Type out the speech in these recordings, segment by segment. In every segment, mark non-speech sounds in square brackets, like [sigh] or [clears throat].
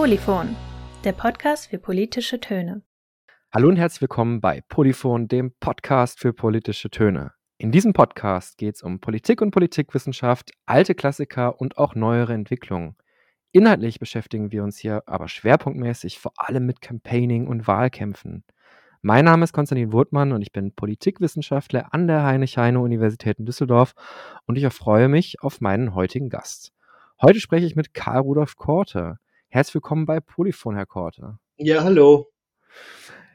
Polyphon, der Podcast für politische Töne. Hallo und herzlich willkommen bei Polyphon, dem Podcast für politische Töne. In diesem Podcast geht es um Politik und Politikwissenschaft, alte Klassiker und auch neuere Entwicklungen. Inhaltlich beschäftigen wir uns hier aber schwerpunktmäßig vor allem mit Campaigning und Wahlkämpfen. Mein Name ist Konstantin Wurtmann und ich bin Politikwissenschaftler an der Heinrich-Heine-Universität in Düsseldorf und ich erfreue mich auf meinen heutigen Gast. Heute spreche ich mit Karl Rudolf Korte. Herzlich willkommen bei Polyphon, Herr Korte. Ja, hallo.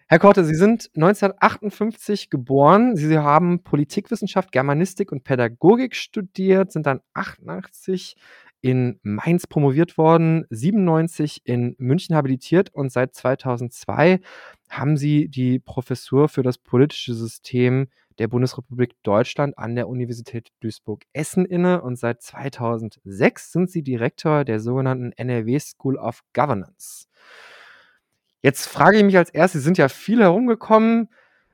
Herr Korte, Sie sind 1958 geboren. Sie haben Politikwissenschaft, Germanistik und Pädagogik studiert, sind dann 88 in Mainz promoviert worden, 97 in München habilitiert und seit 2002 haben Sie die Professur für das politische System der Bundesrepublik Deutschland an der Universität Duisburg-Essen inne und seit 2006 sind Sie Direktor der sogenannten NRW School of Governance. Jetzt frage ich mich als erstes, Sie sind ja viel herumgekommen.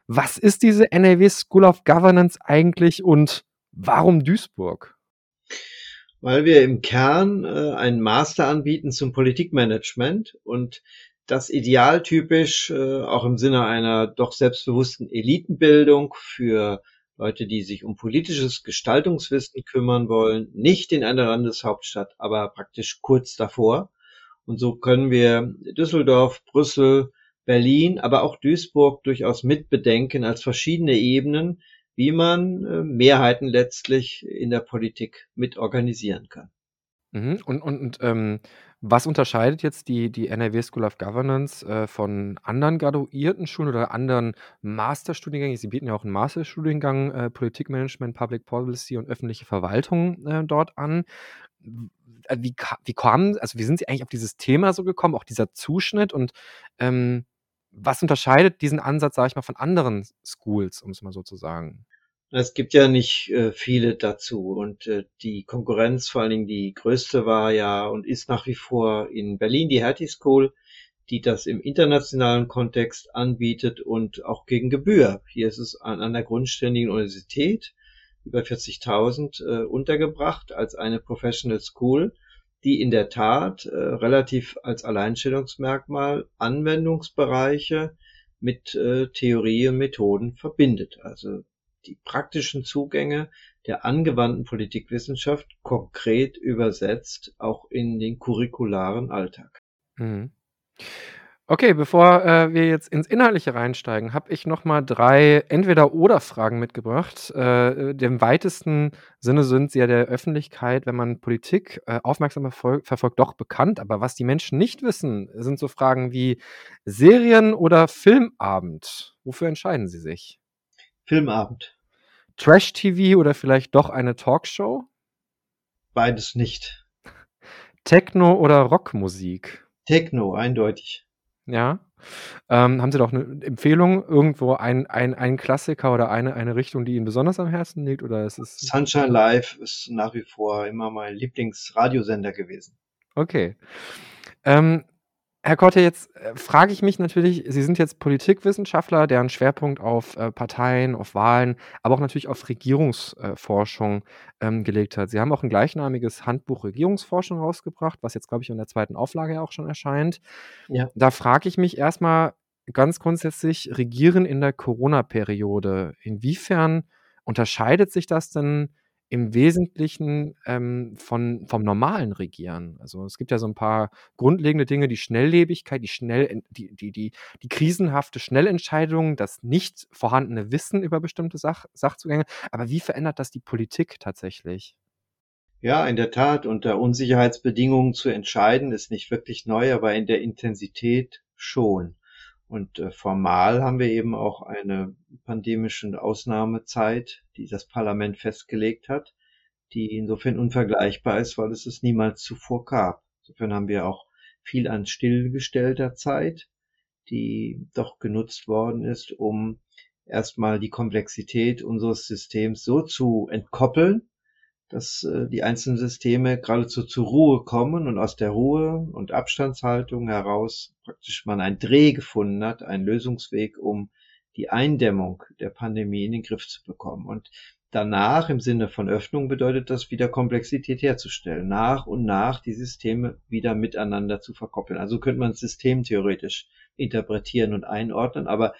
Was ist diese NRW School of Governance eigentlich und warum Duisburg? Weil wir im Kern äh, einen Master anbieten zum Politikmanagement und das idealtypisch äh, auch im Sinne einer doch selbstbewussten Elitenbildung für Leute, die sich um politisches Gestaltungswissen kümmern wollen, nicht in einer Landeshauptstadt, aber praktisch kurz davor. Und so können wir Düsseldorf, Brüssel, Berlin, aber auch Duisburg durchaus mitbedenken als verschiedene Ebenen, wie man äh, Mehrheiten letztlich in der Politik mit organisieren kann. Mhm. Und, und, und ähm, was unterscheidet jetzt die, die NRW School of Governance äh, von anderen graduierten Schulen oder anderen Masterstudiengängen? Sie bieten ja auch einen Masterstudiengang äh, Politikmanagement, Public Policy und öffentliche Verwaltung äh, dort an. Wie, wie kamen, also wie sind Sie eigentlich auf dieses Thema so gekommen, auch dieser Zuschnitt und ähm, was unterscheidet diesen Ansatz, sage ich mal, von anderen Schools, um es mal so zu sagen? Es gibt ja nicht äh, viele dazu und äh, die Konkurrenz, vor allen Dingen die größte war ja und ist nach wie vor in Berlin die Hertie School, die das im internationalen Kontext anbietet und auch gegen Gebühr. Hier ist es an einer grundständigen Universität über 40.000 äh, untergebracht als eine Professional School, die in der Tat äh, relativ als Alleinstellungsmerkmal Anwendungsbereiche mit äh, Theorie und Methoden verbindet. Also die praktischen Zugänge der angewandten Politikwissenschaft konkret übersetzt, auch in den curricularen Alltag. Mhm. Okay, bevor äh, wir jetzt ins Inhaltliche reinsteigen, habe ich noch mal drei Entweder-Oder-Fragen mitgebracht. Äh, Im weitesten Sinne sind sie ja der Öffentlichkeit, wenn man Politik äh, aufmerksam verfolgt, verfolgt, doch bekannt. Aber was die Menschen nicht wissen, sind so Fragen wie Serien- oder Filmabend. Wofür entscheiden sie sich? Filmabend. Trash-TV oder vielleicht doch eine Talkshow? Beides nicht. Techno oder Rockmusik? Techno, eindeutig. Ja. Ähm, haben Sie doch eine Empfehlung, irgendwo ein, ein, ein Klassiker oder eine, eine Richtung, die Ihnen besonders am Herzen liegt? Oder ist es Sunshine Live ist nach wie vor immer mein Lieblingsradiosender gewesen. Okay. Ähm, Herr Korte, jetzt äh, frage ich mich natürlich, Sie sind jetzt Politikwissenschaftler, deren Schwerpunkt auf äh, Parteien, auf Wahlen, aber auch natürlich auf Regierungsforschung äh, ähm, gelegt hat. Sie haben auch ein gleichnamiges Handbuch Regierungsforschung rausgebracht, was jetzt, glaube ich, in der zweiten Auflage ja auch schon erscheint. Ja. Da frage ich mich erstmal ganz grundsätzlich, Regieren in der Corona-Periode, inwiefern unterscheidet sich das denn im Wesentlichen ähm, von, vom normalen Regieren. Also es gibt ja so ein paar grundlegende Dinge, die Schnelllebigkeit, die schnell, die, die, die, die krisenhafte Schnellentscheidung, das nicht vorhandene Wissen über bestimmte Sach, Sachzugänge. Aber wie verändert das die Politik tatsächlich? Ja, in der Tat, unter Unsicherheitsbedingungen zu entscheiden, ist nicht wirklich neu, aber in der Intensität schon. Und äh, formal haben wir eben auch eine pandemische Ausnahmezeit, die das Parlament festgelegt hat, die insofern unvergleichbar ist, weil es es niemals zuvor gab. Insofern haben wir auch viel an stillgestellter Zeit, die doch genutzt worden ist, um erstmal die Komplexität unseres Systems so zu entkoppeln, dass äh, die einzelnen Systeme geradezu zur Ruhe kommen und aus der Ruhe und Abstandshaltung heraus praktisch man einen Dreh gefunden hat, einen Lösungsweg, um die Eindämmung der Pandemie in den Griff zu bekommen. Und danach im Sinne von Öffnung bedeutet das wieder Komplexität herzustellen, nach und nach die Systeme wieder miteinander zu verkoppeln. Also könnte man systemtheoretisch interpretieren und einordnen, aber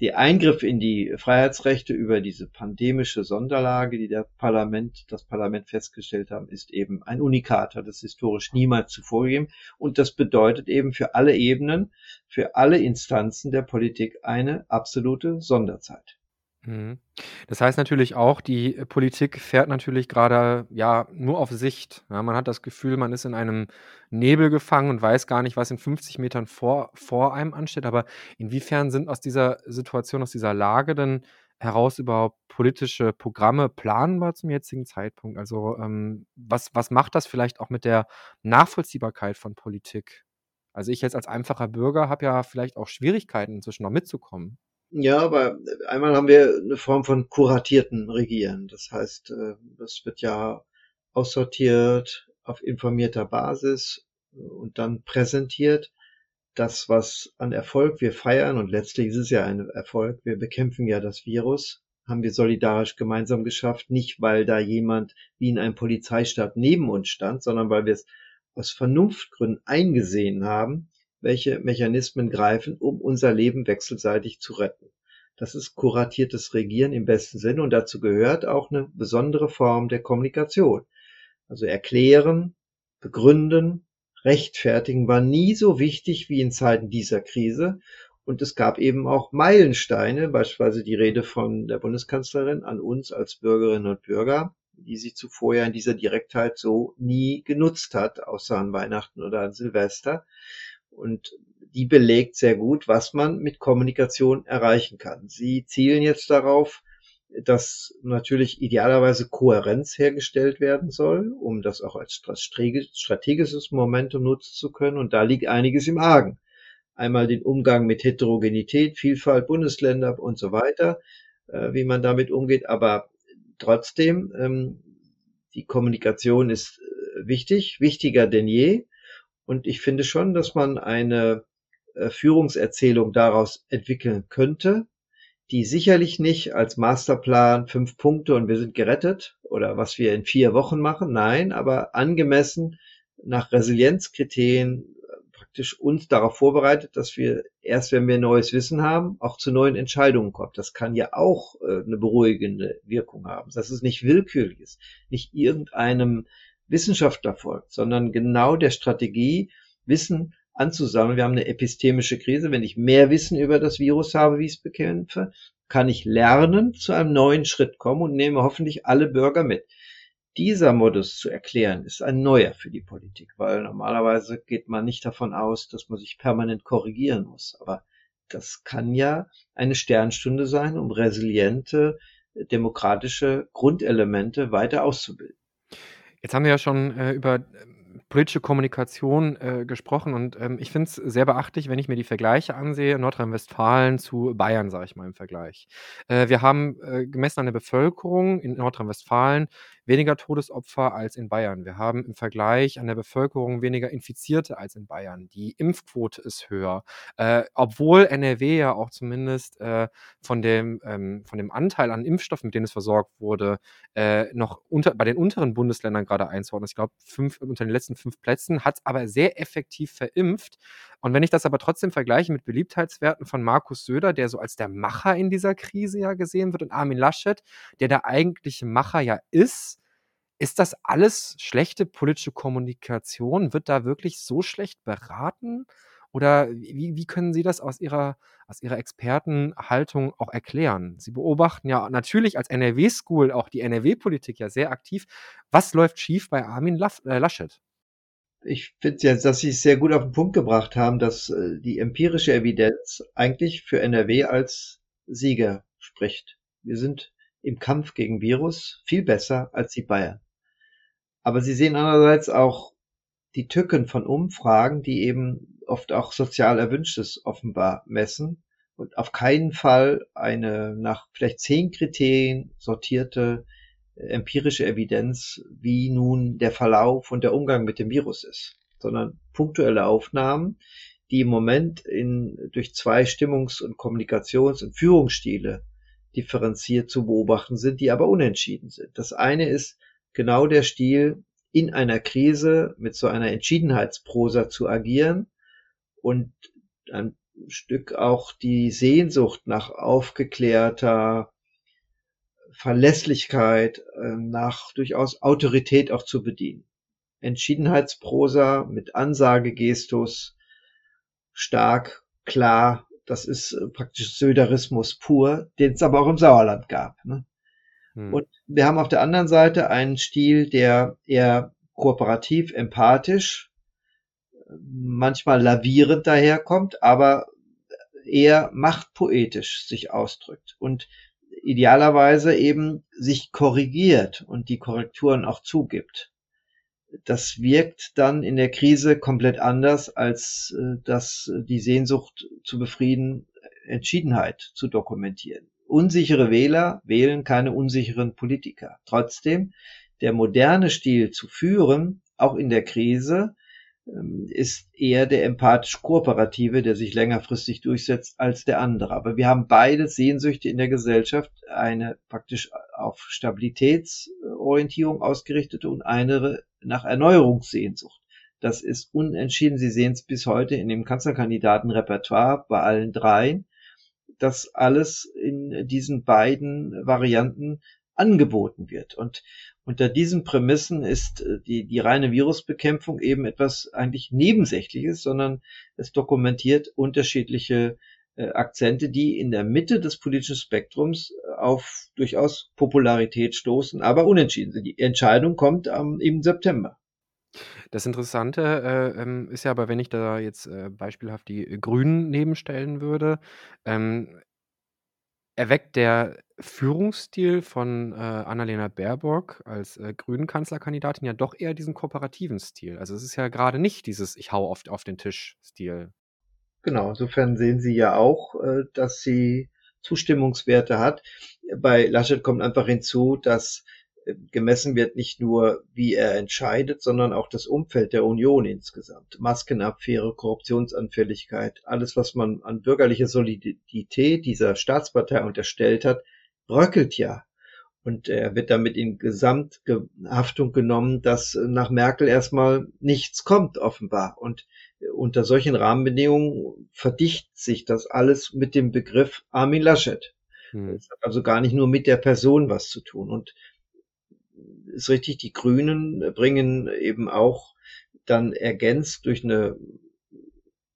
die Eingriffe in die Freiheitsrechte über diese pandemische Sonderlage, die der Parlament, das Parlament festgestellt haben, ist eben ein Unikat, hat es historisch niemals zuvor gegeben. Und das bedeutet eben für alle Ebenen, für alle Instanzen der Politik eine absolute Sonderzeit. Mhm. Das heißt natürlich auch, die Politik fährt natürlich gerade ja nur auf Sicht. Ja, man hat das Gefühl, man ist in einem Nebel gefangen und weiß gar nicht, was in 50 Metern vor, vor einem ansteht. Aber inwiefern sind aus dieser Situation, aus dieser Lage denn heraus überhaupt politische Programme planbar zum jetzigen Zeitpunkt? Also ähm, was, was macht das vielleicht auch mit der Nachvollziehbarkeit von Politik? Also ich jetzt als einfacher Bürger habe ja vielleicht auch Schwierigkeiten inzwischen noch mitzukommen. Ja, aber einmal haben wir eine Form von kuratierten Regieren. Das heißt, äh, das wird ja aussortiert auf informierter Basis und dann präsentiert. Das, was an Erfolg wir feiern, und letztlich ist es ja ein Erfolg, wir bekämpfen ja das Virus, haben wir solidarisch gemeinsam geschafft, nicht weil da jemand wie in einem Polizeistab neben uns stand, sondern weil wir es aus Vernunftgründen eingesehen haben, welche Mechanismen greifen, um unser Leben wechselseitig zu retten. Das ist kuratiertes Regieren im besten Sinne und dazu gehört auch eine besondere Form der Kommunikation. Also erklären, begründen, rechtfertigen war nie so wichtig wie in Zeiten dieser Krise. Und es gab eben auch Meilensteine, beispielsweise die Rede von der Bundeskanzlerin an uns als Bürgerinnen und Bürger, die sie zuvor ja in dieser Direktheit so nie genutzt hat, außer an Weihnachten oder an Silvester. Und die belegt sehr gut, was man mit Kommunikation erreichen kann. Sie zielen jetzt darauf, dass natürlich idealerweise Kohärenz hergestellt werden soll, um das auch als strategisches Momentum nutzen zu können. Und da liegt einiges im Argen. Einmal den Umgang mit Heterogenität, Vielfalt, Bundesländer und so weiter, äh, wie man damit umgeht. Aber trotzdem, ähm, die Kommunikation ist äh, wichtig, wichtiger denn je. Und ich finde schon, dass man eine äh, Führungserzählung daraus entwickeln könnte, die sicherlich nicht als Masterplan fünf Punkte und wir sind gerettet oder was wir in vier Wochen machen, nein, aber angemessen nach Resilienzkriterien äh, praktisch uns darauf vorbereitet, dass wir erst, wenn wir neues Wissen haben, auch zu neuen Entscheidungen kommen. Das kann ja auch äh, eine beruhigende Wirkung haben. Das ist nicht willkürliches, nicht irgendeinem Wissenschaftler folgt, sondern genau der Strategie, Wissen anzusammeln. Wir haben eine epistemische Krise. Wenn ich mehr Wissen über das Virus habe, wie ich es bekämpfe, kann ich lernen, zu einem neuen Schritt kommen und nehme hoffentlich alle Bürger mit. Dieser Modus zu erklären, ist ein neuer für die Politik, weil normalerweise geht man nicht davon aus, dass man sich permanent korrigieren muss. Aber das kann ja eine Sternstunde sein, um resiliente demokratische Grundelemente weiter auszubilden. Jetzt haben wir ja schon äh, über politische Kommunikation äh, gesprochen und ähm, ich finde es sehr beachtlich, wenn ich mir die Vergleiche ansehe, Nordrhein-Westfalen zu Bayern, sage ich mal im Vergleich. Äh, wir haben äh, gemessen an der Bevölkerung in Nordrhein-Westfalen weniger Todesopfer als in Bayern. Wir haben im Vergleich an der Bevölkerung weniger Infizierte als in Bayern. Die Impfquote ist höher, äh, obwohl NRW ja auch zumindest äh, von, dem, ähm, von dem Anteil an Impfstoffen, mit denen es versorgt wurde, äh, noch unter, bei den unteren Bundesländern gerade einzuordnen. Ich glaube, unter den letzten fünf Plätzen hat es aber sehr effektiv verimpft. Und wenn ich das aber trotzdem vergleiche mit Beliebtheitswerten von Markus Söder, der so als der Macher in dieser Krise ja gesehen wird, und Armin Laschet, der der eigentliche Macher ja ist, ist das alles schlechte politische Kommunikation? Wird da wirklich so schlecht beraten? Oder wie, wie können Sie das aus Ihrer, aus Ihrer Expertenhaltung auch erklären? Sie beobachten ja natürlich als NRW-School auch die NRW-Politik ja sehr aktiv. Was läuft schief bei Armin äh, Laschet? Ich finde jetzt, dass Sie es sehr gut auf den Punkt gebracht haben, dass äh, die empirische Evidenz eigentlich für NRW als Sieger spricht. Wir sind im Kampf gegen Virus viel besser als die Bayern. Aber sie sehen andererseits auch die Tücken von Umfragen, die eben oft auch sozial Erwünschtes offenbar messen und auf keinen Fall eine nach vielleicht zehn Kriterien sortierte empirische Evidenz, wie nun der Verlauf und der Umgang mit dem Virus ist, sondern punktuelle Aufnahmen, die im Moment in, durch zwei Stimmungs- und Kommunikations- und Führungsstile differenziert zu beobachten sind, die aber unentschieden sind. Das eine ist genau der Stil, in einer Krise mit so einer Entschiedenheitsprosa zu agieren und ein Stück auch die Sehnsucht nach aufgeklärter Verlässlichkeit, ähm, nach durchaus Autorität auch zu bedienen. Entschiedenheitsprosa mit Ansagegestus, stark, klar, das ist äh, praktisch Söderismus pur, den es aber auch im Sauerland gab. Ne? Hm. Und wir haben auf der anderen Seite einen Stil, der eher kooperativ, empathisch, manchmal lavierend daherkommt, aber eher machtpoetisch sich ausdrückt und idealerweise eben sich korrigiert und die Korrekturen auch zugibt. Das wirkt dann in der Krise komplett anders, als äh, das die Sehnsucht zu befrieden, Entschiedenheit zu dokumentieren. Unsichere Wähler wählen keine unsicheren Politiker. Trotzdem, der moderne Stil zu führen, auch in der Krise, ist eher der empathisch-kooperative, der sich längerfristig durchsetzt, als der andere. Aber wir haben beide Sehnsüchte in der Gesellschaft, eine praktisch auf Stabilitätsorientierung ausgerichtete und eine nach Erneuerungssehnsucht. Das ist unentschieden. Sie sehen es bis heute in dem Kanzlerkandidatenrepertoire bei allen dreien dass alles in diesen beiden Varianten angeboten wird. Und unter diesen Prämissen ist äh, die, die reine Virusbekämpfung eben etwas eigentlich Nebensächliches, sondern es dokumentiert unterschiedliche äh, Akzente, die in der Mitte des politischen Spektrums äh, auf durchaus Popularität stoßen, aber unentschieden sind. Die Entscheidung kommt am, im September. Das Interessante, äh, ähm, ist ja aber, wenn ich da jetzt, äh, beispielhaft die Grünen nebenstellen würde, ähm, erweckt der Führungsstil von, äh, Annalena Baerbock als, äh, Grünen-Kanzlerkandidatin ja doch eher diesen kooperativen Stil. Also, es ist ja gerade nicht dieses „Ich hau oft auf den Tisch“-Stil. Genau, insofern sehen Sie ja auch, äh, dass sie Zustimmungswerte hat. Bei Laschet kommt einfach hinzu, dass gemessen wird nicht nur, wie er entscheidet, sondern auch das Umfeld der Union insgesamt. Maskenaffäre, Korruptionsanfälligkeit, alles, was man an bürgerlicher Solidität dieser Staatspartei unterstellt hat, bröckelt ja. Und er wird damit in Gesamthaftung genommen, dass nach Merkel erstmal nichts kommt, offenbar. Und unter solchen Rahmenbedingungen verdichtet sich das alles mit dem Begriff Armin Laschet. Hm. Es hat also gar nicht nur mit der Person was zu tun. Und ist richtig, die Grünen bringen eben auch dann ergänzt durch eine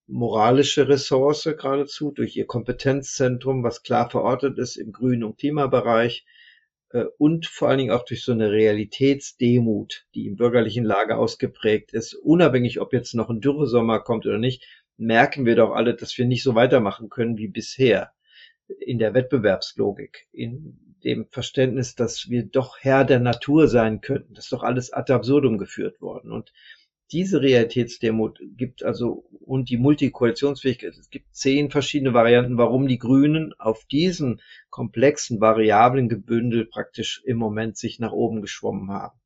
moralische Ressource geradezu, durch ihr Kompetenzzentrum, was klar verortet ist im Grün- und Klimabereich äh, und vor allen Dingen auch durch so eine Realitätsdemut, die im bürgerlichen Lager ausgeprägt ist, unabhängig ob jetzt noch ein Dürresommer kommt oder nicht, merken wir doch alle, dass wir nicht so weitermachen können wie bisher in der Wettbewerbslogik, in dem Verständnis, dass wir doch Herr der Natur sein könnten. Das ist doch alles ad absurdum geführt worden. Und diese Realitätsdemut gibt also und die Multikoalitionsfähigkeit, es gibt zehn verschiedene Varianten, warum die Grünen auf diesen komplexen Variablen gebündelt praktisch im Moment sich nach oben geschwommen haben.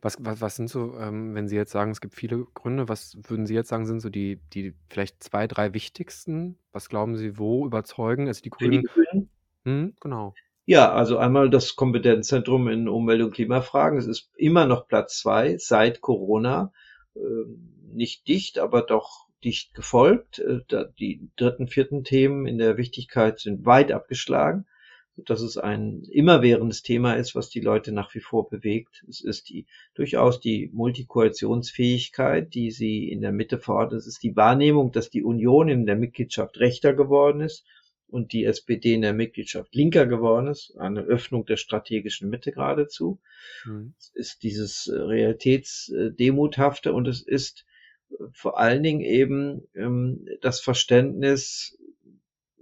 Was, was, was sind so, ähm, wenn Sie jetzt sagen, es gibt viele Gründe, was würden Sie jetzt sagen, sind so die, die vielleicht zwei, drei wichtigsten? Was glauben Sie, wo überzeugen? Also die Grünen. Die Grünen? Hm, genau. Ja, also einmal das Kompetenzzentrum in Umwelt- und Klimafragen. Es ist immer noch Platz zwei seit Corona. Ähm, nicht dicht, aber doch dicht gefolgt. Äh, die dritten, vierten Themen in der Wichtigkeit sind weit abgeschlagen, dass es ein immerwährendes Thema ist, was die Leute nach wie vor bewegt. Es ist die durchaus die Multikoalitionsfähigkeit, die sie in der Mitte fordert. Es ist die Wahrnehmung, dass die Union in der Mitgliedschaft rechter geworden ist und die SPD in der Mitgliedschaft linker geworden ist, eine Öffnung der strategischen Mitte geradezu. Mhm. Es ist dieses äh, Realitätsdemuthafte und es ist äh, vor allen Dingen eben ähm, das Verständnis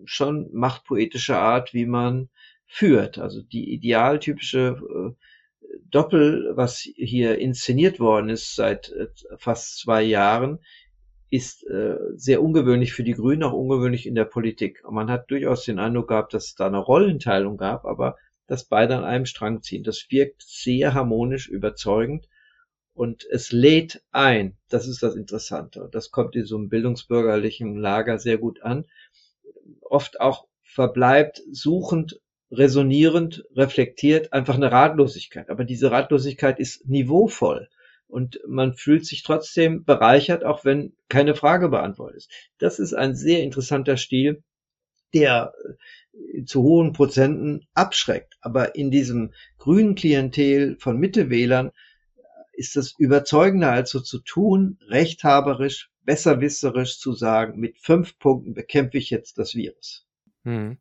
schon machtpoetischer Art, wie man führt. Also die idealtypische äh, Doppel, was hier inszeniert worden ist seit äh, fast zwei Jahren, ist äh, sehr ungewöhnlich für die Grünen, auch ungewöhnlich in der Politik. Und man hat durchaus den Eindruck gehabt, dass es da eine Rollenteilung gab, aber dass beide an einem Strang ziehen. Das wirkt sehr harmonisch, überzeugend und es lädt ein. Das ist das Interessante. Das kommt in so einem bildungsbürgerlichen Lager sehr gut an. Oft auch verbleibt suchend resonierend, reflektiert, einfach eine Ratlosigkeit. Aber diese Ratlosigkeit ist niveauvoll und man fühlt sich trotzdem bereichert, auch wenn keine Frage beantwortet ist. Das ist ein sehr interessanter Stil, der äh, zu hohen Prozenten abschreckt. Aber in diesem grünen Klientel von Mittewählern ist das überzeugender als so zu tun, rechthaberisch, besserwisserisch zu sagen, mit fünf Punkten bekämpfe ich jetzt das Virus. Mhm.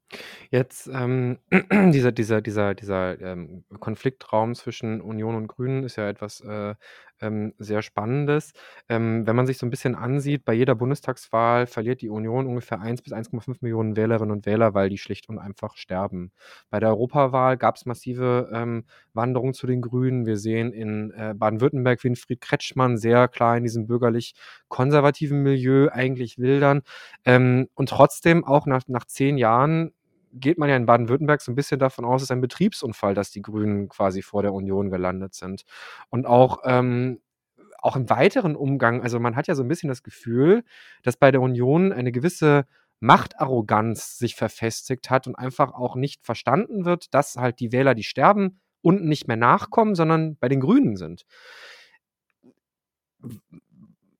Jetzt, ähm, [clears throat] dieser dieser dieser dieser, ähm, Konfliktraum zwischen Union und Grünen ist ja etwas, äh, ähm, sehr Spannendes. Ähm, wenn man sich so ein bisschen ansieht, bei jeder Bundestagswahl verliert die Union ungefähr 1 bis 1,5 Millionen Wählerinnen und Wähler, weil die schlicht und einfach sterben. Bei der Europawahl gab es massive, ähm, Wanderungen zu den Grünen. Wir sehen in, äh, Baden-Württemberg Winfried Kretschmann sehr klar in diesem bürgerlich-konservativen Milieu eigentlich wildern. Ähm, und trotzdem auch nach nach 10 Jahren geht man ja in Baden-Württemberg so ein bisschen davon aus, es ist ein Betriebsunfall, dass die Grünen quasi vor der Union gelandet sind. Und auch, ähm, auch im weiteren Umgang, also man hat ja so ein bisschen das Gefühl, dass bei der Union eine gewisse Machtarroganz sich verfestigt hat und einfach auch nicht verstanden wird, dass halt die Wähler, die sterben, unten nicht mehr nachkommen, sondern bei den Grünen sind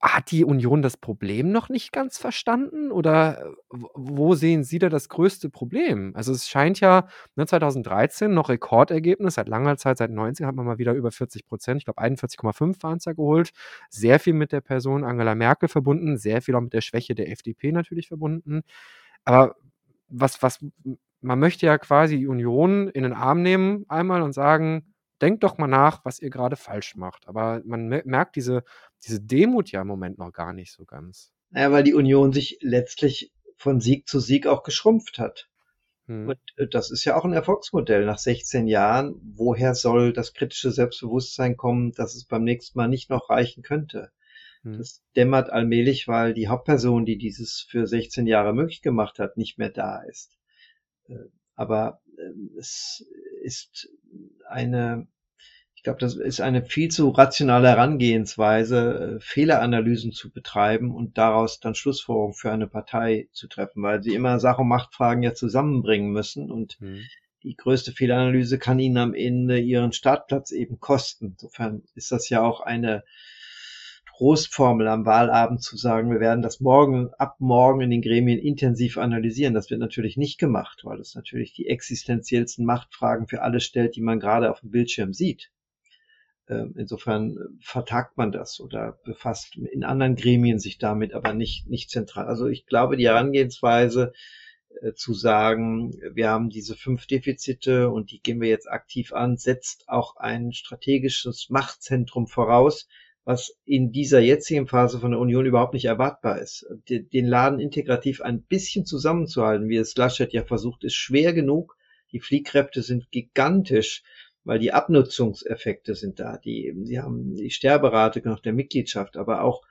hat die Union das Problem noch nicht ganz verstanden oder äh, wo sehen Sie da das größte Problem? Also es scheint ja ne, 2013 noch Rekordergebnis, seit langer Zeit, seit 19 hat man mal wieder über 40 Prozent, ich glaube 41,5 waren es ja geholt, sehr viel mit der Person Angela Merkel verbunden, sehr viel auch mit der Schwäche der FDP natürlich verbunden. Aber was, was, man möchte ja quasi die Union in den Arm nehmen einmal und sagen, denkt doch mal nach, was ihr gerade falsch macht. Aber man merkt diese, diese Demut ja im Moment noch gar nicht so ganz. Naja, weil die Union sich letztlich von Sieg zu Sieg auch geschrumpft hat. Hm. Und äh, das ist ja auch ein Erfolgsmodell nach 16 Jahren. Woher soll das kritische Selbstbewusstsein kommen, dass es beim nächsten Mal nicht noch reichen könnte? Hm. Das dämmert allmählich, weil die Hauptperson, die dieses für 16 Jahre möglich gemacht hat, nicht mehr da ist. Äh, aber ähm, es ist eine, ich glaube, das ist eine viel zu rationale Herangehensweise, äh, Fehleranalysen zu betreiben und daraus dann Schlussfolgerungen für eine Partei zu treffen, weil sie immer Sach- und Machtfragen ja zusammenbringen müssen und mhm. die größte Fehleranalyse kann ihnen am Ende ihren Startplatz eben kosten. Insofern ist das ja auch eine Trostformel am Wahlabend zu sagen, wir werden das morgen, ab morgen in den Gremien intensiv analysieren. Das wird natürlich nicht gemacht, weil es natürlich die existenziellsten Machtfragen für alle stellt, die man gerade auf dem Bildschirm sieht. Ähm, insofern vertagt man das oder befasst in anderen Gremien sich damit, aber nicht, nicht zentral. Also ich glaube, die Herangehensweise äh, zu sagen, wir haben diese fünf Defizite und die gehen wir jetzt aktiv an, setzt auch ein strategisches Machtzentrum voraus, was in dieser jetzigen Phase von der Union überhaupt nicht erwartbar ist. Den Laden integrativ ein bisschen zusammenzuhalten, wie es Laschet ja versucht, ist schwer genug. Die Fliehkräfte sind gigantisch, weil die Abnutzungseffekte sind da. Die, sie haben die Sterberate nach der Mitgliedschaft, aber auch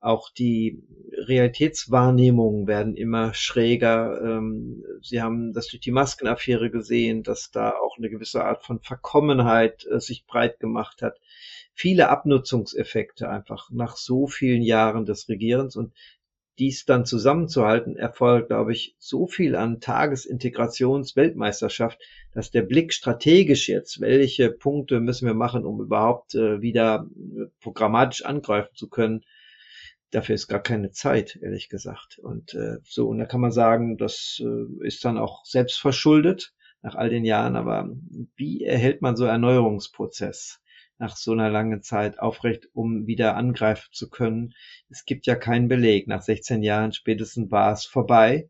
auch die Realitätswahrnehmungen werden immer schräger. Ähm, sie haben das durch die Maskenaffäre gesehen, dass da auch eine gewisse Art von Verkommenheit äh, sich breit gemacht hat viele Abnutzungseffekte einfach nach so vielen Jahren des Regierens und dies dann zusammenzuhalten, erfolgt, glaube ich, so viel an Tagesintegrationsweltmeisterschaft, dass der Blick strategisch jetzt, welche Punkte müssen wir machen, um überhaupt äh, wieder äh, programmatisch angreifen zu können, dafür ist gar keine Zeit, ehrlich gesagt. Und äh, so, und da kann man sagen, das äh, ist dann auch selbst verschuldet nach all den Jahren, aber wie erhält man so Erneuerungsprozess? Nach so einer langen Zeit aufrecht, um wieder angreifen zu können. Es gibt ja keinen Beleg. Nach 16 Jahren spätestens war es vorbei.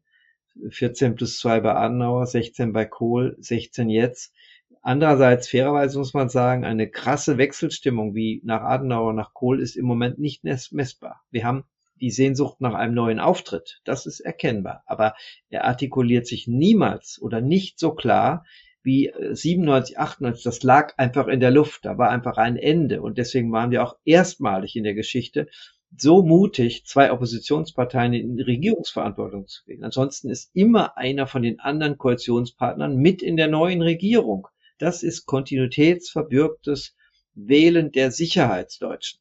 14 plus 2 bei Adenauer, 16 bei Kohl, 16 jetzt. Andererseits, fairerweise muss man sagen, eine krasse Wechselstimmung wie nach Adenauer, nach Kohl ist im Moment nicht messbar. Wir haben die Sehnsucht nach einem neuen Auftritt. Das ist erkennbar. Aber er artikuliert sich niemals oder nicht so klar, wie 97, äh, 98, das lag einfach in der Luft, da war einfach ein Ende und deswegen waren wir auch erstmalig in der Geschichte so mutig, zwei Oppositionsparteien in Regierungsverantwortung zu gehen. Ansonsten ist immer einer von den anderen Koalitionspartnern mit in der neuen Regierung. Das ist kontinuitätsverbürgtes Wählen der Sicherheitsdeutschen.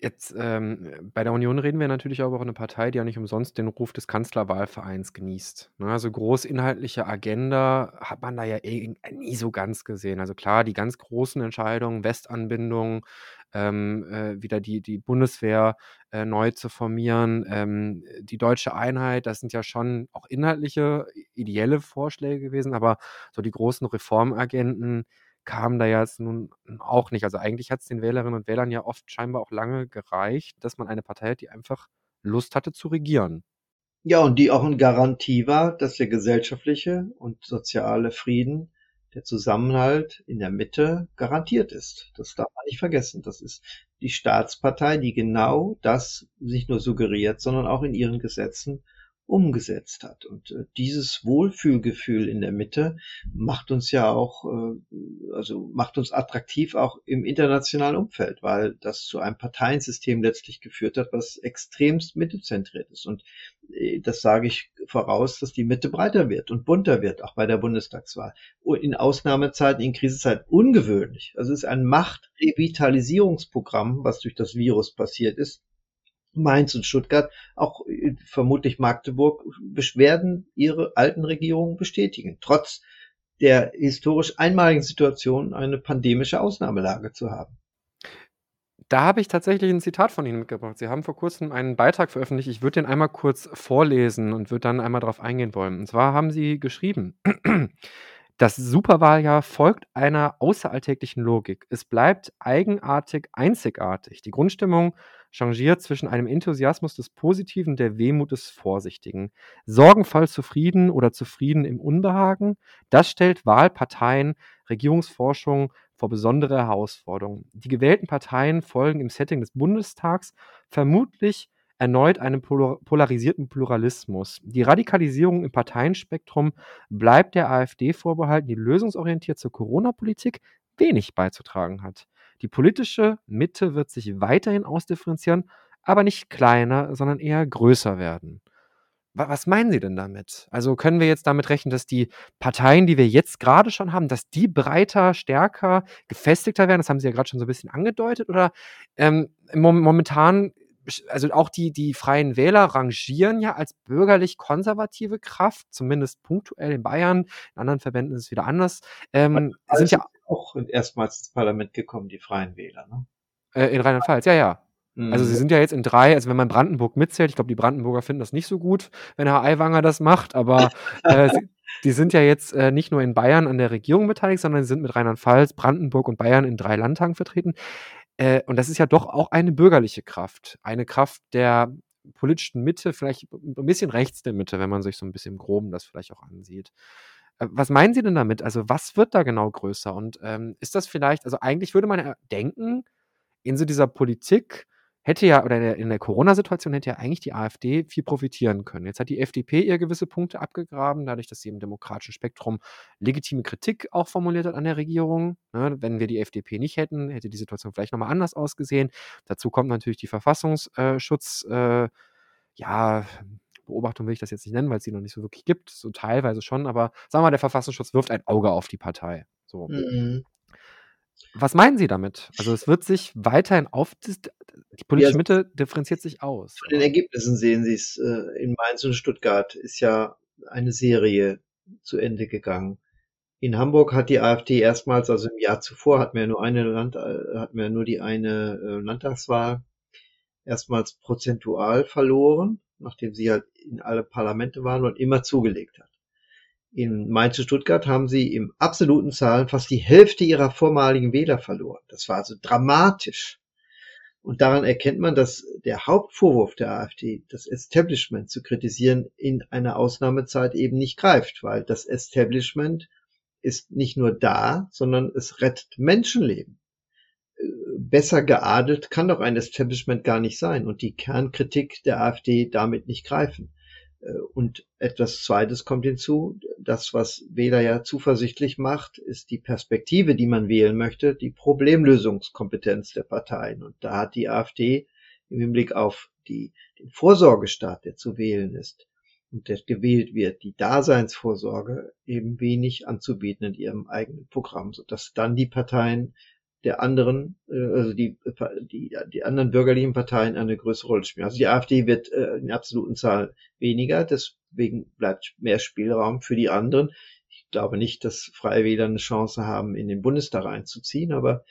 Jetzt ähm, bei der Union reden wir natürlich auch über eine Partei, die ja nicht umsonst den Ruf des Kanzlerwahlvereins genießt. Ne? Also großinhaltliche Agenda hat man da ja eh nie so ganz gesehen. Also klar, die ganz großen Entscheidungen, Westanbindung, ähm, äh, wieder die, die Bundeswehr äh, neu zu formieren, ähm, die deutsche Einheit, das sind ja schon auch inhaltliche, ideelle Vorschläge gewesen, aber so die großen Reformagenten, kam da ja nun auch nicht. Also eigentlich hat es den Wählerinnen und Wählern ja oft scheinbar auch lange gereicht, dass man eine Partei hat, die einfach Lust hatte zu regieren. Ja, und die auch ein Garantie war, dass der gesellschaftliche und soziale Frieden, der Zusammenhalt in der Mitte garantiert ist. Das darf man nicht vergessen. Das ist die Staatspartei, die genau das nicht nur suggeriert, sondern auch in ihren Gesetzen umgesetzt hat. Und äh, dieses Wohlfühlgefühl in der Mitte macht uns ja auch, äh, also macht uns attraktiv auch im internationalen Umfeld, weil das zu einem Parteiensystem letztlich geführt hat, was extremst mittezentriert ist. Und äh, das sage ich voraus, dass die Mitte breiter wird und bunter wird, auch bei der Bundestagswahl. Und in Ausnahmezeiten, in Krisenzeiten ungewöhnlich. Also es ist ein Machtrevitalisierungsprogramm, was durch das Virus passiert ist, Mainz und Stuttgart, auch äh, vermutlich Magdeburg, Beschwerden ihre alten Regierungen bestätigen, trotz der historisch einmaligen Situation eine pandemische Ausnahmelage zu haben. Da habe ich tatsächlich ein Zitat von Ihnen mitgebracht. Sie haben vor kurzem einen Beitrag veröffentlicht. Ich würde den einmal kurz vorlesen und würde dann einmal darauf eingehen wollen. Und zwar haben Sie geschrieben, [clears throat] das Superwahljahr folgt einer außeralltäglichen Logik. Es bleibt eigenartig, einzigartig. Die Grundstimmung changiert zwischen einem Enthusiasmus des Positiven der Wehmut des Vorsichtigen. Sorgenvoll zufrieden oder zufrieden im Unbehagen, das stellt Wahlparteien, Regierungsforschung vor besondere Herausforderungen. Die gewählten Parteien folgen im Setting des Bundestags vermutlich erneut einem polarisierten Pluralismus. Die Radikalisierung im Parteienspektrum bleibt der AfD vorbehalten, die lösungsorientiert zur Corona-Politik wenig beizutragen hat. Die politische Mitte wird sich weiterhin ausdifferenzieren, aber nicht kleiner, sondern eher größer werden. Was meinen Sie denn damit? Also können wir jetzt damit rechnen, dass die Parteien, die wir jetzt gerade schon haben, dass die breiter, stärker, gefestigter werden? Das haben Sie ja gerade schon so ein bisschen angedeutet. Oder ähm, momentan, also auch die, die Freien Wähler rangieren ja als bürgerlich-konservative Kraft, zumindest punktuell in Bayern. In anderen Verbänden ist es wieder anders. Ähm, also sind ja auch erstmals ins Parlament gekommen, die Freien Wähler. Ne? Äh, in Rheinland-Pfalz, ja, ja. Also sie mhm. sind ja jetzt in drei, also wenn man Brandenburg mitzählt, ich glaube, die Brandenburger finden das nicht so gut, wenn Herr Aiwanger das macht, aber [laughs] äh, sie, die sind ja jetzt äh, nicht nur in Bayern an der Regierung beteiligt, sondern sie sind mit Rheinland-Pfalz, Brandenburg und Bayern in drei Landtagen vertreten. Äh, und das ist ja doch auch eine bürgerliche Kraft, eine Kraft der politischen Mitte, vielleicht ein bisschen rechts der Mitte, wenn man sich so ein bisschen Groben das vielleicht auch ansieht. Äh, was meinen Sie denn damit? Also, was wird da genau größer? Und ähm, ist das vielleicht, also eigentlich würde man ja denken, in so dieser Politik hätte ja, oder in der, der Corona-Situation hätte ja eigentlich die AfD viel profitieren können. Jetzt hat die FDP ihr gewisse Punkte abgegraben, dadurch, dass sie im demokratischen Spektrum legitime Kritik auch formuliert hat an der Regierung. Ne, wenn wir die FDP nicht hätten, hätte die Situation vielleicht nochmal anders ausgesehen. Dazu kommt natürlich die Verfassungsschutz, äh, ja, Beobachtung will ich das jetzt nicht nennen, weil es sie noch nicht so wirklich gibt, so teilweise schon, aber sagen wir mal, der Verfassungsschutz wirft ein Auge auf die Partei. So. Mhm. Was meinen Sie damit? Also es wird sich weiterhin auf die, politische ja, Mitte differenziert sich aus. Von den Ergebnissen sehen Sie es. Äh, in Mainz und Stuttgart ist ja eine Serie zu Ende gegangen. In Hamburg hat die AfD erstmals, also im Jahr zuvor hatten wir nur eine Land, äh, hatten wir nur die eine äh, Landtagswahl, erstmals prozentual verloren, nachdem sie halt in alle Parlamente waren und immer zugelegt hat. In Mainz und Stuttgart haben sie im absoluten Zahlen fast die Hälfte ihrer vormaligen Wähler verloren. Das war also dramatisch. Und daran erkennt man, dass der Hauptvorwurf der AfD, das Establishment zu kritisieren, in einer Ausnahmezeit eben nicht greift, weil das Establishment ist nicht nur da, sondern es rettet Menschenleben. Besser geadelt kann doch ein Establishment gar nicht sein und die Kernkritik der AfD damit nicht greifen. Äh, und etwas Zweites kommt hinzu. Das, was Wähler ja zuversichtlich macht, ist die Perspektive, die man wählen möchte, die Problemlösungskompetenz der Parteien. Und da hat die AfD im Hinblick auf die, den Vorsorgestaat, der zu wählen ist und der gewählt wird, die Daseinsvorsorge eben wenig anzubieten in ihrem eigenen Programm, sodass dann die Parteien der anderen, äh, also die, die, die anderen bürgerlichen Parteien eine größere Rolle spielen. Also die AfD wird äh, in absoluten Zahl weniger, deswegen bleibt mehr Spielraum für die anderen. Ich glaube nicht, dass Freie Wähler eine Chance haben, in den Bundestag einzuziehen, aber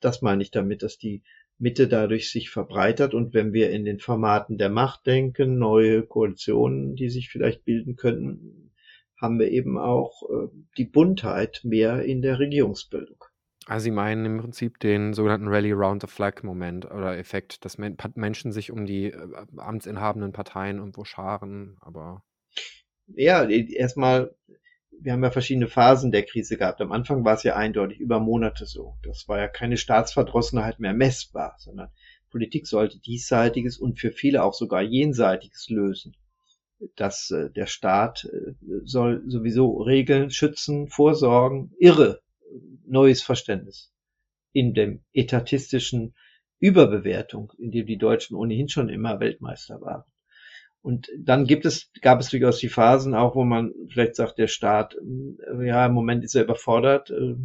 das meine ich damit, dass die Mitte dadurch sich verbreitert. Und wenn wir in den Formaten der Macht denken, neue Koalitionen, die sich vielleicht bilden könnten, haben wir eben auch äh, die Buntheit mehr in der Regierungsbildung. Also Sie meinen im Prinzip den sogenannten Rally Round the Flag Moment oder Effekt, dass Men Menschen sich um die äh, amtsinhabenden Parteien irgendwo scharen, aber ja, erstmal wir haben ja verschiedene Phasen der Krise gehabt. Am Anfang war es ja eindeutig über Monate so. Das war ja keine Staatsverdrossenheit mehr messbar, sondern Politik sollte diesseitiges und für viele auch sogar jenseitiges lösen. Dass äh, der Staat äh, soll sowieso regeln, schützen, vorsorgen, irre, neues Verständnis in dem etatistischen Überbewertung, in dem die Deutschen ohnehin schon immer Weltmeister waren. Und dann gibt es, gab es durchaus die Phasen auch, wo man vielleicht sagt, der Staat, äh, ja, im Moment ist er überfordert, äh,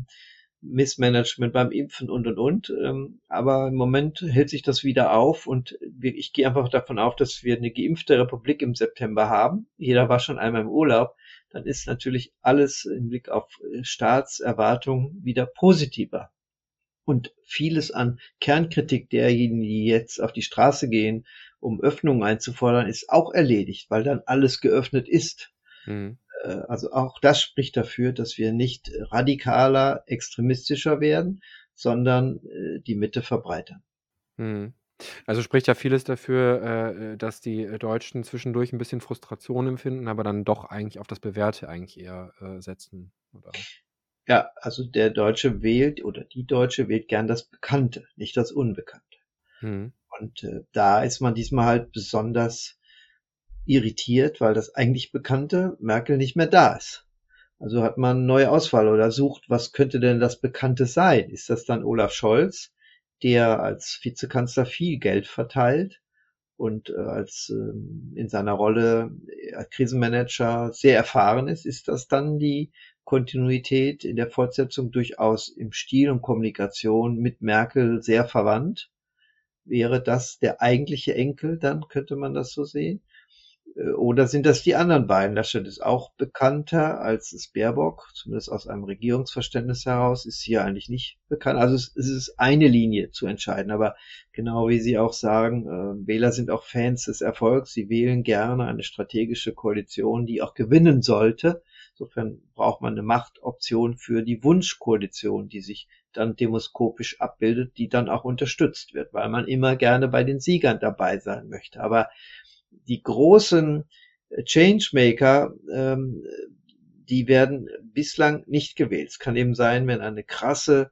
Missmanagement beim Impfen und und und. Ähm, aber im Moment hält sich das wieder auf und ich gehe einfach davon auf, dass wir eine geimpfte Republik im September haben. Jeder war schon einmal im Urlaub. Dann ist natürlich alles im Blick auf äh, Staatserwartungen wieder positiver. Und vieles an Kernkritik derjenigen, die jetzt auf die Straße gehen, um Öffnungen einzufordern, ist auch erledigt, weil dann alles geöffnet ist. Mhm. Also auch das spricht dafür, dass wir nicht radikaler, extremistischer werden, sondern äh, die Mitte verbreitern. Mhm. Also spricht ja vieles dafür, äh, dass die Deutschen zwischendurch ein bisschen Frustration empfinden, aber dann doch eigentlich auf das Bewährte eigentlich eher setzen, oder? Ja, also der Deutsche wählt oder die Deutsche wählt gern das Bekannte, nicht das Unbekannte. Mhm. Und äh, da ist man diesmal halt besonders irritiert, weil das eigentlich Bekannte Merkel nicht mehr da ist. Also hat man neue Auswahl oder sucht, was könnte denn das Bekannte sein? Ist das dann Olaf Scholz, der als Vizekanzler viel Geld verteilt und äh, als äh, in seiner Rolle als Krisenmanager sehr erfahren ist? Ist das dann die Kontinuität in der Fortsetzung durchaus im Stil und Kommunikation mit Merkel sehr verwandt? Wäre das der eigentliche Enkel, dann könnte man das so sehen. Äh, oder sind das die anderen beiden? Laschet ist auch bekannter als es Baerbock, zumindest aus einem Regierungsverständnis heraus, ist hier eigentlich nicht bekannt. Also es, ist eine Linie zu entscheiden, aber genau wie Sie auch sagen, äh, Wähler sind auch Fans des Erfolgs. Sie wählen gerne eine strategische Koalition, die auch gewinnen sollte. Insofern braucht man eine Machtoption für die Wunschkoalition, die sich dann demoskopisch abbildet, die dann auch unterstützt wird, weil man immer gerne bei den Siegern dabei sein möchte. Aber die großen äh, Changemaker, ähm, die werden bislang nicht gewählt. Es kann eben sein, wenn eine krasse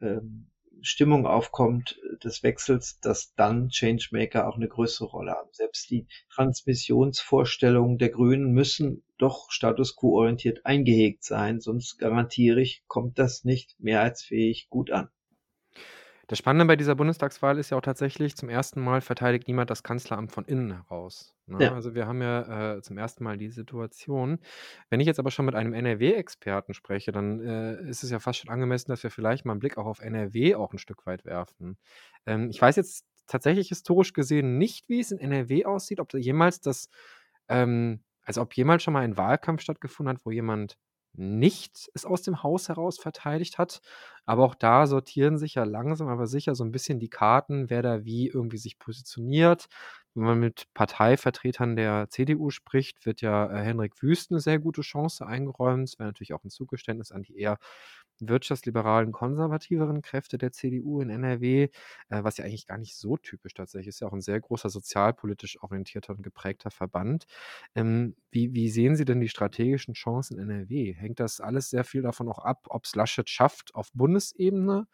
ähm, Stimmung aufkommt des Wechsels, dass dann Changemaker auch eine größere Rolle haben. Selbst die Transmissionsvorstellungen der Grünen müssen doch status quo orientiert eingehegt sein, sonst garantiere ich, kommt das nicht mehrheitsfähig gut an. Das Spannende bei dieser Bundestagswahl ist ja auch tatsächlich, zum ersten Mal verteidigt niemand das Kanzleramt von innen heraus. Ne? Ja. Also wir haben ja äh, zum ersten Mal die Situation. Wenn ich jetzt aber schon mit einem NRW-Experten spreche, dann äh, ist es ja fast schon angemessen, dass wir vielleicht mal einen Blick auch auf NRW auch ein Stück weit werfen. Ähm, ich weiß jetzt tatsächlich historisch gesehen nicht, wie es in NRW aussieht, ob jemals das, ähm, also ob jemals schon mal ein Wahlkampf stattgefunden hat, wo jemand nicht es aus dem Haus heraus verteidigt hat. Aber auch da sortieren sich ja langsam, aber sicher so ein bisschen die Karten, wer da wie irgendwie sich positioniert. Wenn man mit Parteivertretern der CDU spricht, wird ja äh, Henrik Wüst eine sehr gute Chance eingeräumt. Es wäre natürlich auch ein Zugeständnis an die eher wirtschaftsliberalen, konservativeren Kräfte der CDU in NRW, äh, was ja eigentlich gar nicht so typisch tatsächlich ist. Ja auch ein sehr großer sozialpolitisch orientierter und geprägter Verband. Ähm, wie, wie sehen Sie denn die strategischen Chancen in NRW? Hängt das alles sehr viel davon auch ab, ob es Laschet schafft auf Bundesebene?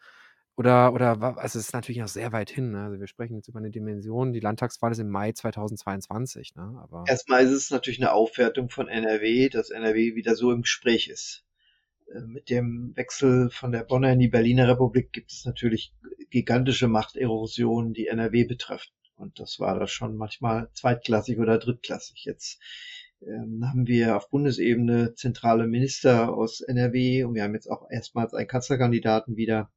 Oder, oder also es ist natürlich noch sehr weit hin. Ne? Also wir sprechen jetzt über eine Dimension, die Landtagswahl ist im Mai 2022. Ne? Aber Erstmal ist es natürlich eine Aufwertung von NRW, dass NRW wieder so im Gespräch ist. Äh, mit dem Wechsel von der Bonner in die Berliner Republik gibt es natürlich gigantische Machterosionen, die NRW betreffen. Und das war da schon manchmal zweitklassig oder drittklassig. Jetzt ähm, haben wir auf Bundesebene zentrale Minister aus NRW und wir haben jetzt auch erstmals einen Kanzlerkandidaten wieder.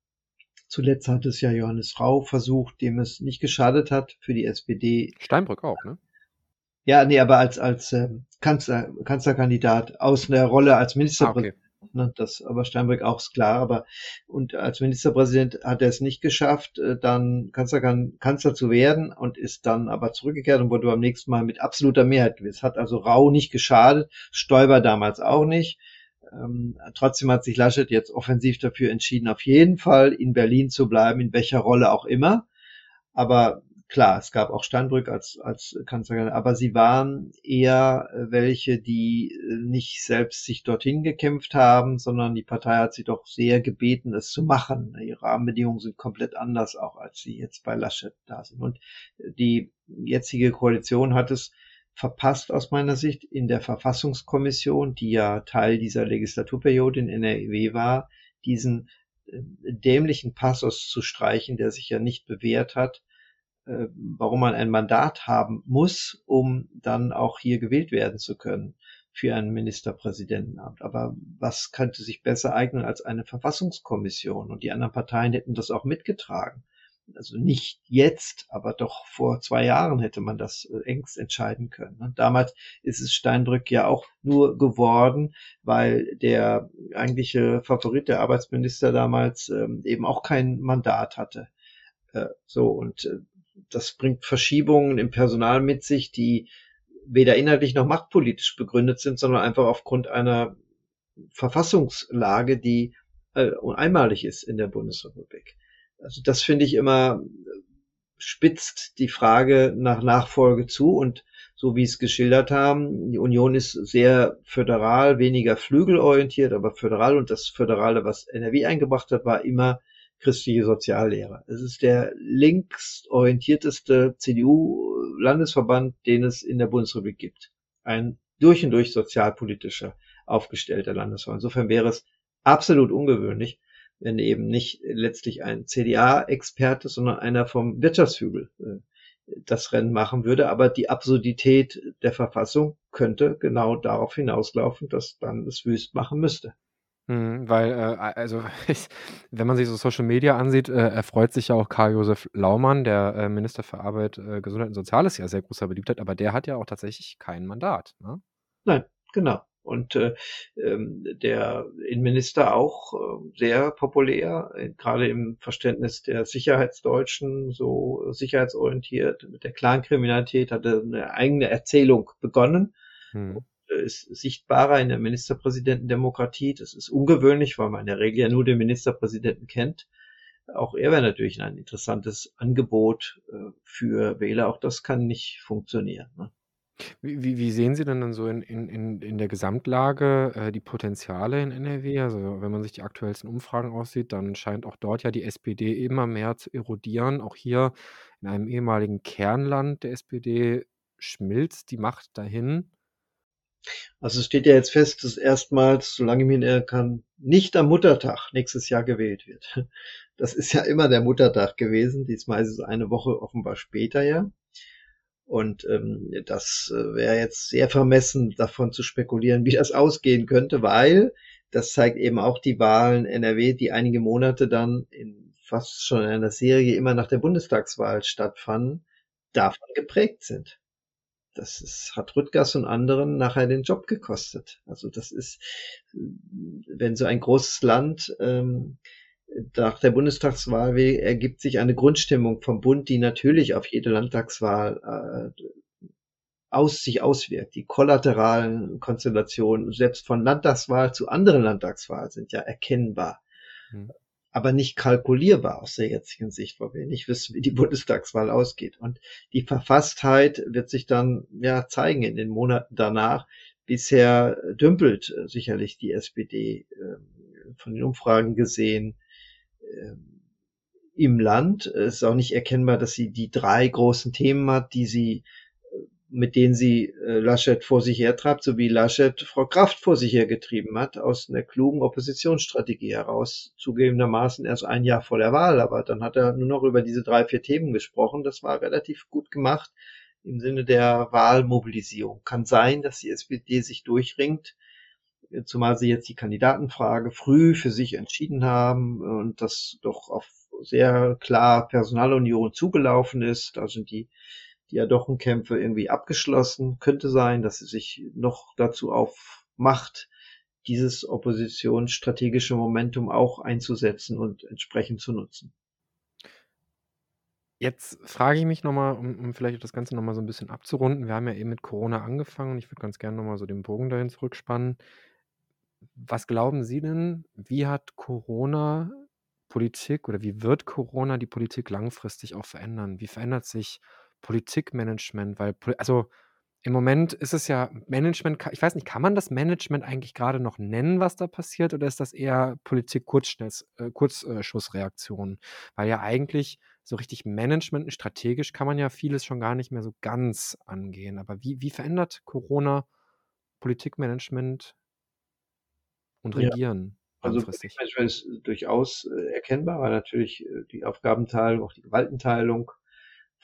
Zuletzt hat es ja Johannes Rau versucht, dem es nicht geschadet hat für die SPD. Steinbrück auch, ne? Ja, nee, aber als, als äh, Kanzler, Kanzlerkandidat aus einer Rolle als Ministerpräsident. Ah, okay. Ne, das, aber Steinbrück auch ist klar, aber und als Ministerpräsident hat er es nicht geschafft, äh, dann Kanzler, Kanzler zu werden und ist dann aber zurückgekehrt und wurde beim nächsten Mal mit absoluter Mehrheit gewiss. Hat also Rau nicht geschadet, Stoiber damals auch nicht. Ähm, trotzdem hat sich Laschet jetzt offensiv dafür entschieden, auf jeden Fall in Berlin zu bleiben, in welcher Rolle auch immer. Aber klar, es gab auch Steinbrück als, als Kanzlerin, aber sie waren eher äh, welche, die äh, nicht selbst sich dorthin gekämpft haben, sondern die Partei hat sie doch sehr gebeten, es zu machen. Ihre Rahmenbedingungen sind komplett anders, auch als sie jetzt bei Laschet da sind. Und die jetzige Koalition hat es verpasst aus meiner Sicht in der Verfassungskommission, die ja Teil dieser Legislaturperiode in NRW war, diesen äh, dämlichen Passus zu streichen, der sich ja nicht bewährt hat, äh, warum man ein Mandat haben muss, um dann auch hier gewählt werden zu können für ein Ministerpräsidentenamt. Aber was könnte sich besser eignen als eine Verfassungskommission? Und die anderen Parteien hätten das auch mitgetragen. Also nicht jetzt, aber doch vor zwei Jahren hätte man das äh, engst entscheiden können. Und damals ist es Steinbrück ja auch nur geworden, weil der eigentliche Favorit der Arbeitsminister damals ähm, eben auch kein Mandat hatte. Äh, so und äh, das bringt Verschiebungen im Personal mit sich, die weder inhaltlich noch machtpolitisch begründet sind, sondern einfach aufgrund einer Verfassungslage, die äh, einmalig ist in der Bundesrepublik. Also das finde ich immer spitzt die Frage nach Nachfolge zu und so wie es geschildert haben, die Union ist sehr föderal, weniger flügelorientiert, aber föderal und das Föderale, was NRW eingebracht hat, war immer christliche Soziallehre. Es ist der linksorientierteste CDU-Landesverband, den es in der Bundesrepublik gibt. Ein durch und durch sozialpolitischer aufgestellter Landesverband. Insofern wäre es absolut ungewöhnlich, wenn eben nicht letztlich ein CDA-Experte, sondern einer vom Wirtschaftsflügel äh, das Rennen machen würde. Aber die Absurdität der Verfassung könnte genau darauf hinauslaufen, dass dann es wüst machen müsste. Mhm, weil, äh, also, [laughs] ich wenn man sich so Social Media ansieht, äh, erfreut sich ja auch Karl-Josef Laumann, der, äh, Minister für Arbeit, äh, Gesundheit und Soziales, ja sehr großer Beliebtheit, aber der hat ja auch tatsächlich kein Mandat, ne? Nein, genau. Und, äh, ähm, der Innenminister auch, äh, sehr populär, äh, grade im Verständnis der Sicherheitsdeutschen, so sicherheitsorientiert. Mit der Clankriminalität hat er 'ne eigene Erzählung begonnen. Mhm ist sichtbarer in der Ministerpräsidentendemokratie. Das ist ungewöhnlich, weil man in der Regel ja nur den Ministerpräsidenten kennt. Auch er wäre natürlich ein interessantes Angebot äh, für Wähler. Auch das kann nicht funktionieren. Ne? Wie, wie, sehen Sie denn dann so in, in, in der Gesamtlage äh, die Potenziale in NRW? Also wenn man sich die aktuellsten Umfragen aussieht, dann scheint auch dort ja die SPD immer mehr zu erodieren. Auch hier in einem ehemaligen Kernland der SPD schmilzt die Macht dahin. Also es steht ja jetzt fest, dass erstmals, solange ich mich erinnern kann, nicht am Muttertag nächstes Jahr gewählt wird. [laughs] Das ist ja immer der Muttertag gewesen. Diesmal ist es eine Woche offenbar später ja. Und ähm, das äh, wäre jetzt sehr vermessen, davon zu spekulieren, wie das ausgehen könnte, weil das zeigt eben auch die Wahlen NRW, die einige Monate dann in fast schon einer Serie immer nach der Bundestagswahl stattfanden, davon geprägt sind das ist, hat Rüttgers und anderen nachher den Job gekostet. Also das ist, wenn so ein großes Land ähm, nach der Bundestagswahl ergibt sich eine Grundstimmung vom Bund, die natürlich auf jede Landtagswahl äh, aus sich auswirkt. Die kollateralen Konstellationen selbst von Landtagswahl zu anderen Landtagswahlen sind ja erkennbar. Hm aber nicht kalkulierbar aus der jetzigen Sicht, weil wir nicht wissen, wie die [laughs] Bundestagswahl ausgeht. Und die Verfasstheit wird sich dann ja zeigen in den Monaten danach. Bisher dümpelt äh, sicherlich die SPD äh, von den Umfragen gesehen äh, im Land. Es ist auch nicht erkennbar, dass sie die drei großen Themen hat, die sie mit denen sie äh, Laschet vor sich hertreibt, so wie Laschet Frau Kraft vor sich hergetrieben hat, aus einer klugen Oppositionsstrategie heraus, zugegebenermaßen erst ein Jahr vor der Wahl, aber dann hat er nur noch über diese drei, vier Themen gesprochen. Das war relativ gut gemacht im Sinne der Wahlmobilisierung. Kann sein, dass die SPD sich durchringt, zumal sie jetzt die Kandidatenfrage früh für sich entschieden haben und das doch auf sehr klar Personalunion zugelaufen ist. Da sind die Diadochenkämpfe irgendwie abgeschlossen. Könnte sein, dass sie sich noch dazu aufmacht, dieses oppositionsstrategische Momentum auch einzusetzen und entsprechend zu nutzen. Jetzt frage ich mich nochmal, um, um vielleicht das Ganze nochmal so ein bisschen abzurunden. Wir haben ja eben mit Corona angefangen und ich würde ganz gerne nochmal so den Bogen dahin zurückspannen. Was glauben Sie denn, wie hat Corona Politik oder wie wird Corona die Politik langfristig auch verändern? Wie verändert sich Politikmanagement? Weil, also im Moment ist es ja Management, ich weiß nicht, kann man das Management eigentlich gerade noch nennen, was da passiert, oder ist das eher Politik-Kurzschussreaktion? Äh, Weil ja eigentlich so richtig Management und strategisch kann man ja vieles schon gar nicht mehr so ganz angehen. Aber wie, wie verändert Corona Politikmanagement und Ja, Regieren also langfristig? Politikmanagement ist durchaus äh, erkennbar, weil natürlich äh, die Aufgabenteilung, auch die Gewaltenteilung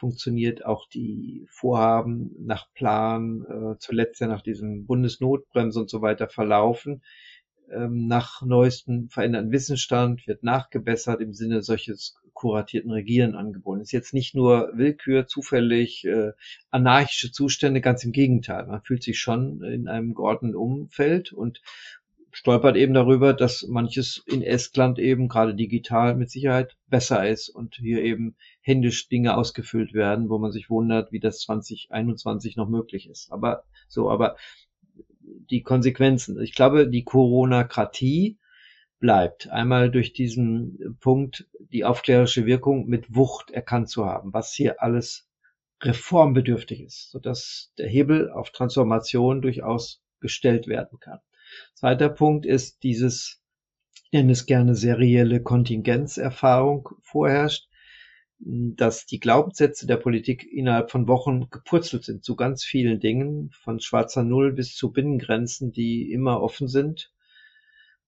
funktioniert auch die Vorhaben nach Plan, äh, zuletzt ja nach diesem Bundesnotbremse und so weiter verlaufen. Ähm, nach neuesten veränderten Wissensstand wird nachgebessert im Sinne solches kuratierten Regieren angeboten. Ist jetzt nicht nur Willkür, zufällig, äh, anarchische Zustände, ganz im Gegenteil. Man fühlt sich schon in einem geordneten Umfeld und stolpert eben darüber, dass manches in Estland eben gerade digital mit Sicherheit besser ist und hier eben händisch Dinge ausgefüllt werden, wo man sich wundert, wie das 2021 noch möglich ist. Aber so, aber die Konsequenzen. Ich glaube, die Corona-Kratie bleibt. Einmal durch diesen Punkt, die aufklärerische Wirkung mit Wucht erkannt zu haben, was hier alles reformbedürftig ist, sodass der Hebel auf Transformation durchaus gestellt werden kann. Zweiter Punkt ist dieses, ich nenne es gerne serielle Kontingenzerfahrung vorherrscht, dass die Glaubenssätze der Politik innerhalb von Wochen gepurzelt sind zu ganz vielen Dingen, von schwarzer Null bis zu Binnengrenzen, die immer offen sind.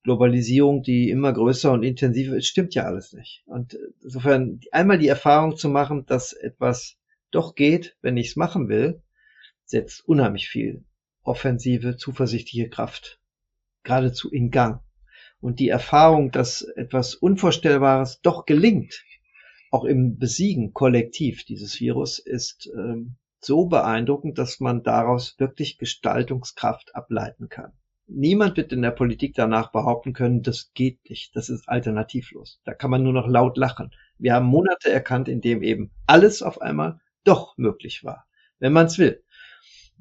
Globalisierung, die immer größer und intensiver ist, stimmt ja alles nicht. Und insofern einmal die Erfahrung zu machen, dass etwas doch geht, wenn ich es machen will, setzt unheimlich viel offensive, zuversichtliche Kraft geradezu in Gang. Und die Erfahrung, dass etwas Unvorstellbares doch gelingt, auch im Besiegen kollektiv dieses Virus, ist ähm, so beeindruckend, dass man daraus wirklich Gestaltungskraft ableiten kann. Niemand wird in der Politik danach behaupten können, das geht nicht, das ist alternativlos. Da kann man nur noch laut lachen. Wir haben Monate erkannt, in dem eben alles auf einmal doch möglich war, wenn man es will.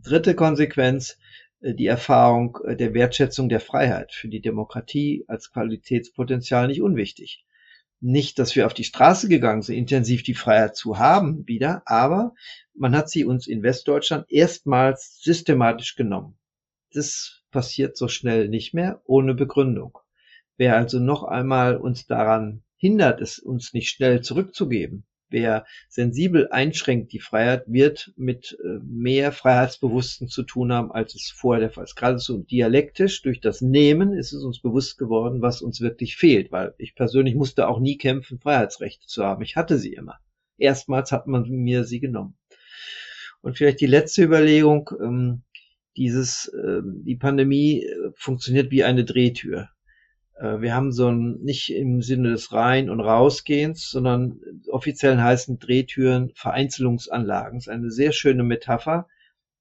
Dritte Konsequenz, die Erfahrung äh, der Wertschätzung der Freiheit für die Demokratie als Qualitätspotenzial nicht unwichtig. Nicht, dass wir auf die Straße gegangen sind, intensiv die Freiheit zu haben wieder, aber man hat sie uns in Westdeutschland erstmals systematisch genommen. Das passiert so schnell nicht mehr ohne Begründung. Wer also noch einmal uns daran hindert, es uns nicht schnell zurückzugeben, wer sensibel einschränkt die Freiheit, wird mit äh, mehr Freiheitsbewussten zu tun haben, als es vorher der Fall ist. Gerade so dialektisch durch das Nehmen ist es uns bewusst geworden, was uns wirklich fehlt, weil ich persönlich musste auch nie kämpfen, Freiheitsrechte zu haben. Ich hatte sie immer. Erstmals hat man mir sie genommen. Und vielleicht die letzte Überlegung, ähm, dieses, äh, die Pandemie äh, funktioniert wie eine Drehtür. Äh, wir haben so ein, nicht im Sinne des Rein- und Rausgehens, sondern offiziell heißen Drehtüren Vereinzelungsanlagen. Das ist eine sehr schöne Metapher.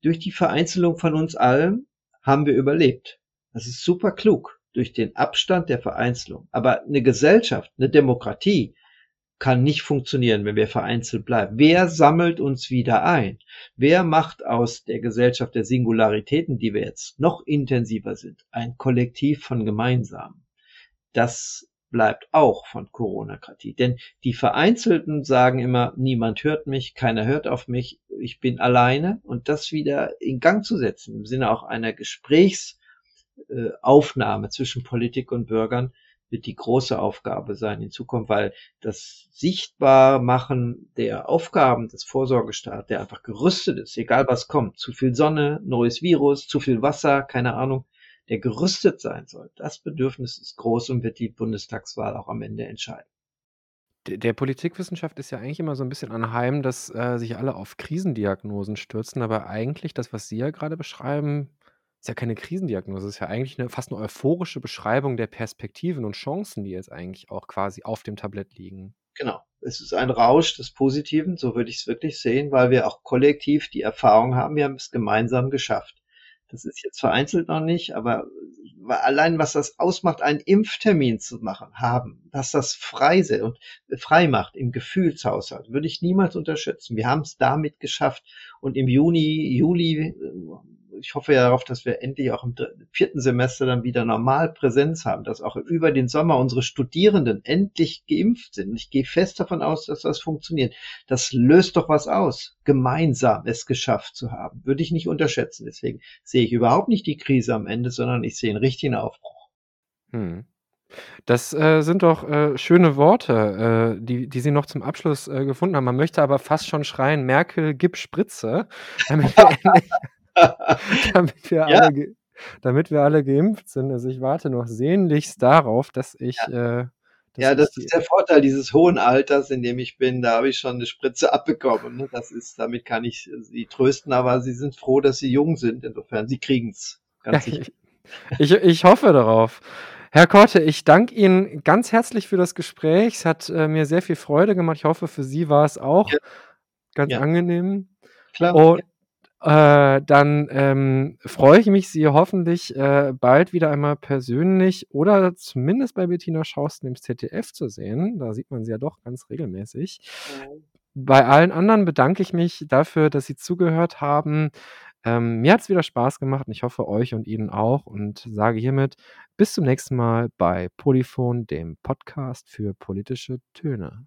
Durch die Vereinzelung von uns allen haben wir überlebt. Das ist super klug. Durch den Abstand der Vereinzelung. Aber eine Gesellschaft, eine Demokratie kann nicht funktionieren, wenn wir vereinzelt bleiben. Wer sammelt uns wieder ein? Wer macht aus der Gesellschaft der Singularitäten, die wir jetzt noch intensiver sind, ein Kollektiv von Gemeinsamen? Das bleibt auch von Corona-Kratie. Denn die Vereinzelten sagen immer, niemand hört mich, keiner hört auf mich, ich bin alleine. Und das wieder in Gang zu setzen, im Sinne auch einer Gesprächsaufnahme äh, zwischen Politik und Bürgern, wird die große Aufgabe sein in Zukunft, weil das Sichtbarmachen der Aufgaben des Vorsorgestaats, der einfach gerüstet ist, egal was kommt, zu viel Sonne, neues Virus, zu viel Wasser, keine Ahnung, der gerüstet sein soll. Das Bedürfnis ist groß und wird die Bundestagswahl auch am Ende entscheiden. Der, der Politikwissenschaft ist ja eigentlich immer so ein bisschen anheim, dass äh, sich alle auf Krisendiagnosen stürzen, aber eigentlich das, was Sie ja gerade beschreiben, ist ja keine Krisendiagnose, ist ja eigentlich eine, fast eine euphorische Beschreibung der Perspektiven und Chancen, die jetzt eigentlich auch quasi auf dem Tablett liegen. Genau. Es ist ein Rausch des Positiven, so würde ich es wirklich sehen, weil wir auch kollektiv die Erfahrung haben, wir haben es gemeinsam geschafft. Das ist jetzt vereinzelt noch nicht, aber allein was das ausmacht, einen Impftermin zu machen, haben, dass das frei und frei macht im Gefühlshaushalt, würde ich niemals unterschätzen. Wir haben es damit geschafft und im Juni, Juli ich hoffe ja darauf, dass wir endlich auch im vierten Semester dann wieder normal Präsenz haben, dass auch über den Sommer unsere Studierenden endlich geimpft sind. Ich gehe fest davon aus, dass das funktioniert. Das löst doch was aus, gemeinsam es geschafft zu haben. Würde ich nicht unterschätzen. Deswegen sehe ich überhaupt nicht die Krise am Ende, sondern ich sehe einen richtigen Aufbruch. Hm. Das äh, sind doch äh, schöne Worte, äh, die, die Sie noch zum Abschluss äh, gefunden haben. Man möchte aber fast schon schreien, Merkel, gib Spritze, damit wir [laughs] endlich [laughs] damit, wir ja. alle damit wir alle geimpft sind. Also ich warte noch sehnlichst darauf, dass ich. Ja, äh, dass ja das ist der Vorteil dieses hohen Alters, in dem ich bin. Da habe ich schon eine Spritze abbekommen. Ne? Das ist, damit kann ich sie trösten, aber sie sind froh, dass sie jung sind. Insofern, sie kriegen es. Ganz sicher. [laughs] ich, ich hoffe darauf. Herr Korte, ich danke Ihnen ganz herzlich für das Gespräch. Es hat äh, mir sehr viel Freude gemacht. Ich hoffe, für Sie war es auch ja. ganz ja. angenehm. Klar. Und, äh, dann ähm, freue ich mich, Sie hoffentlich äh, bald wieder einmal persönlich oder zumindest bei Bettina Schausten im ZDF zu sehen. Da sieht man sie ja doch ganz regelmäßig. Mhm. Bei allen anderen bedanke ich mich dafür, dass Sie zugehört haben. Ähm, mir hat es wieder Spaß gemacht und ich hoffe euch und Ihnen auch und sage hiermit bis zum nächsten Mal bei Polyphon, dem Podcast für politische Töne.